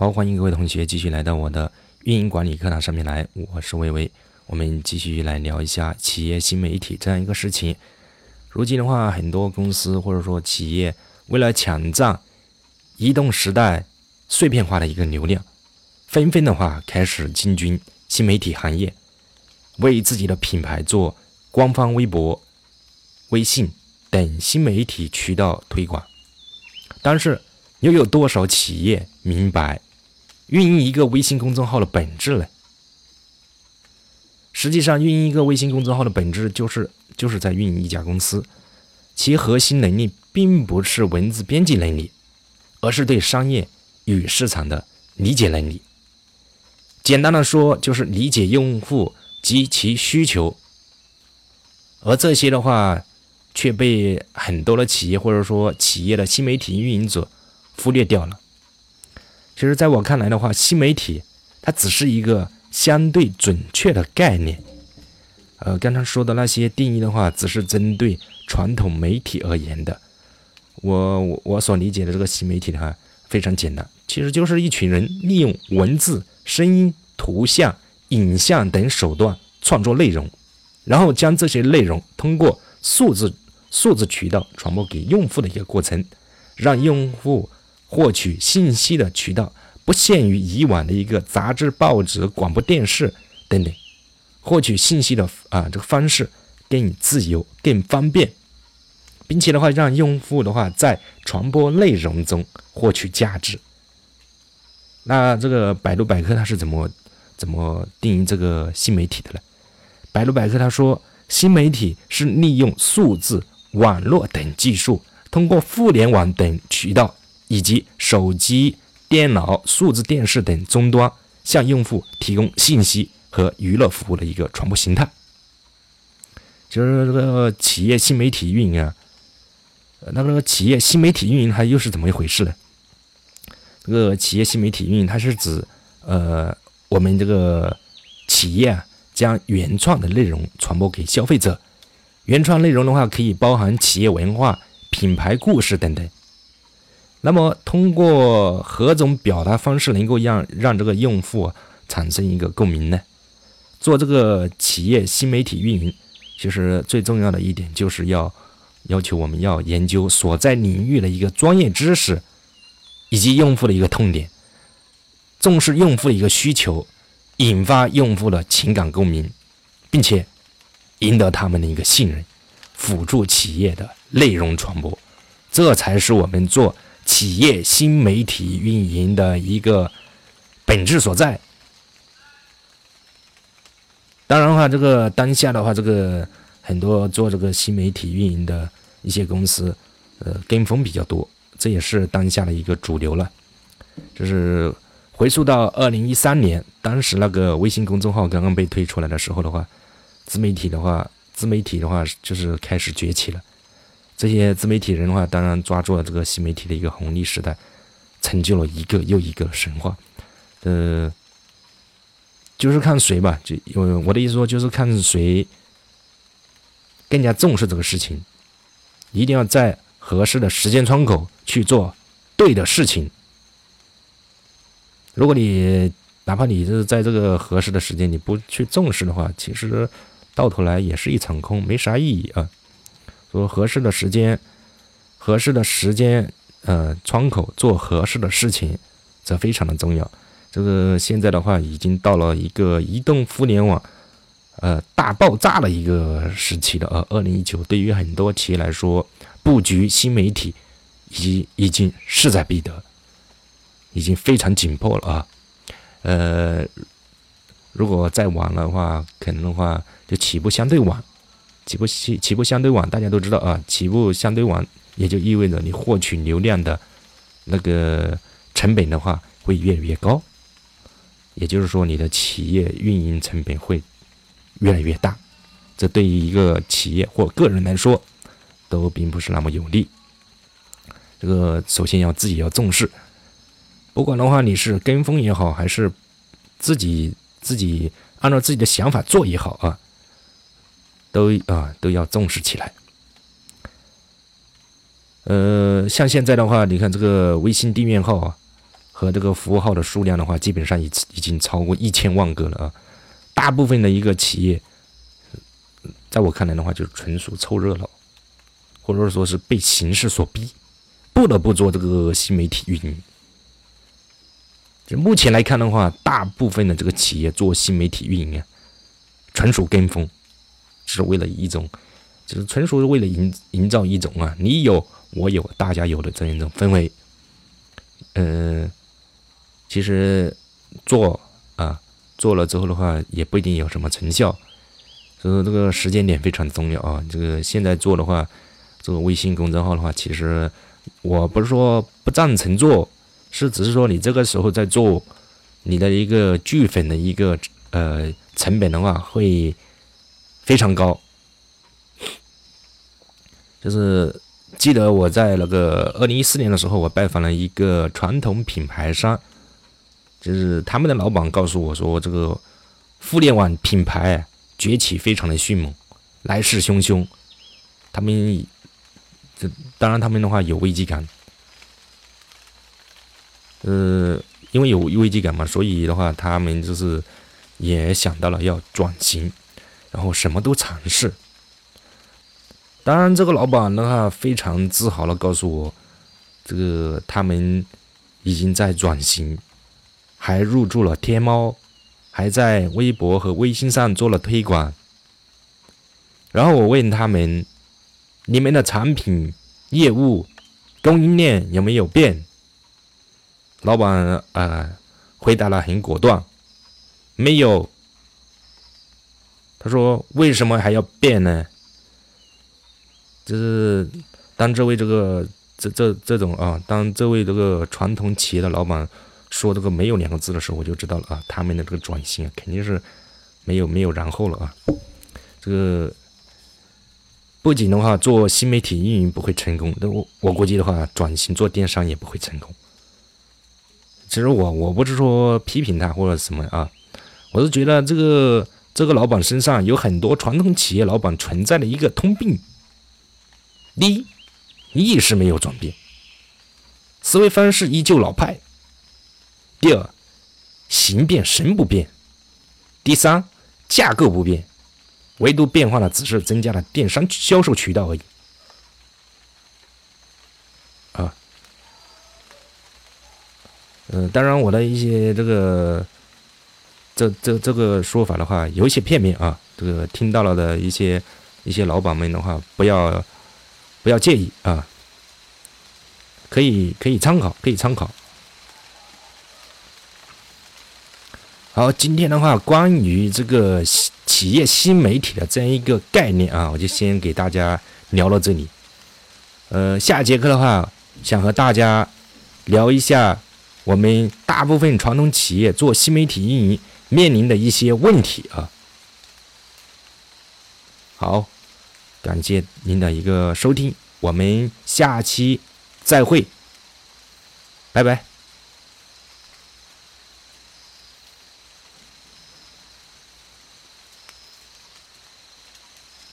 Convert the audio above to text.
好，欢迎各位同学继续来到我的运营管理课堂上面来，我是微微，我们继续来聊一下企业新媒体这样一个事情。如今的话，很多公司或者说企业为了抢占移动时代碎片化的一个流量，纷纷的话开始进军新媒体行业，为自己的品牌做官方微博、微信等新媒体渠道推广。但是，又有多少企业明白？运营一个微信公众号的本质呢？实际上，运营一个微信公众号的本质就是就是在运营一家公司，其核心能力并不是文字编辑能力，而是对商业与市场的理解能力。简单的说，就是理解用户及其需求。而这些的话，却被很多的企业或者说企业的新媒体运营者忽略掉了。其实，在我看来的话，新媒体它只是一个相对准确的概念。呃，刚才说的那些定义的话，只是针对传统媒体而言的。我我我所理解的这个新媒体的话，非常简单，其实就是一群人利用文字、声音、图像、影像等手段创作内容，然后将这些内容通过数字数字渠道传播给用户的一个过程，让用户。获取信息的渠道不限于以往的一个杂志、报纸、广播电视等等，获取信息的啊这个方式更自由、更方便，并且的话让用户的话在传播内容中获取价值。那这个百度百科它是怎么怎么定义这个新媒体的呢？百度百科他说，新媒体是利用数字、网络等技术，通过互联网等渠道。以及手机、电脑、数字电视等终端向用户提供信息和娱乐服务的一个传播形态，就是这个企业新媒体运营啊，那个企业新媒体运营它又是怎么一回事呢？这个企业新媒体运营它是指呃我们这个企业啊将原创的内容传播给消费者，原创内容的话可以包含企业文化、品牌故事等等。那么，通过何种表达方式能够让让这个用户产生一个共鸣呢？做这个企业新媒体运营，其实最重要的一点就是要要求我们要研究所在领域的一个专业知识，以及用户的一个痛点，重视用户的一个需求，引发用户的情感共鸣，并且赢得他们的一个信任，辅助企业的内容传播，这才是我们做。企业新媒体运营的一个本质所在。当然的话，这个当下的话，这个很多做这个新媒体运营的一些公司，呃，跟风比较多，这也是当下的一个主流了。就是回溯到二零一三年，当时那个微信公众号刚刚被推出来的时候的话，自媒体的话，自媒体的话就是开始崛起了。这些自媒体人的话，当然抓住了这个新媒体的一个红利时代，成就了一个又一个神话。呃，就是看谁吧，就我我的意思说，就是看谁更加重视这个事情，一定要在合适的时间窗口去做对的事情。如果你哪怕你是在这个合适的时间你不去重视的话，其实到头来也是一场空，没啥意义啊。说合适的时间，合适的时间，呃，窗口做合适的事情，这非常的重要。这个现在的话，已经到了一个移动互联网，呃，大爆炸的一个时期了。呃，二零一九对于很多企业来说，布局新媒体，已已经势在必得，已经非常紧迫了啊。呃，如果再晚的话，可能的话就起步相对晚。起步起起步相对晚，大家都知道啊，起步相对晚，也就意味着你获取流量的那个成本的话会越来越高，也就是说你的企业运营成本会越来越大，这对于一个企业或个人来说都并不是那么有利。这个首先要自己要重视，不管的话你是跟风也好，还是自己自己按照自己的想法做也好啊。都啊都要重视起来。呃，像现在的话，你看这个微信订阅号啊，和这个服务号的数量的话，基本上已已经超过一千万个了啊。大部分的一个企业，在我看来的话，就是纯属凑热闹，或者说是被形势所逼，不得不做这个新媒体运营。就目前来看的话，大部分的这个企业做新媒体运营啊，纯属跟风，是为了一种，就是纯属是为了营营造一种啊，你有我有大家有的这样一种氛围。嗯，其实做啊。做了之后的话，也不一定有什么成效，所以说这个时间点非常重要啊。这个现在做的话，这个微信公众号的话，其实我不是说不赞成做，是只是说你这个时候在做，你的一个聚粉的一个呃成本的话会非常高。就是记得我在那个二零一四年的时候，我拜访了一个传统品牌商。就是他们的老板告诉我说，这个互联网品牌崛起非常的迅猛，来势汹汹。他们这当然他们的话有危机感，呃，因为有危机感嘛，所以的话他们就是也想到了要转型，然后什么都尝试。当然，这个老板的话非常自豪的告诉我，这个他们已经在转型。还入驻了天猫，还在微博和微信上做了推广。然后我问他们：“你们的产品、业务、供应链有没有变？”老板啊，回答了很果断：“没有。”他说：“为什么还要变呢？”就是当这位这个这这这种啊，当这位这个传统企业的老板。说这个没有两个字的时候，我就知道了啊，他们的这个转型啊，肯定是没有没有然后了啊。这个不仅的话，做新媒体运营不会成功，那我我估计的话，转型做电商也不会成功。其实我我不是说批评他或者什么啊，我是觉得这个这个老板身上有很多传统企业老板存在的一个通病：第一，意识没有转变，思维方式依旧老派。第二，形变神不变；第三，架构不变，唯独变化的只是增加了电商销售渠道而已。啊，嗯，当然我的一些这个这这这个说法的话，有一些片面啊。这个听到了的一些一些老板们的话，不要不要介意啊，可以可以参考，可以参考。好，今天的话，关于这个企业新媒体的这样一个概念啊，我就先给大家聊到这里。呃，下节课的话，想和大家聊一下我们大部分传统企业做新媒体运营面临的一些问题啊。好，感谢您的一个收听，我们下期再会，拜拜。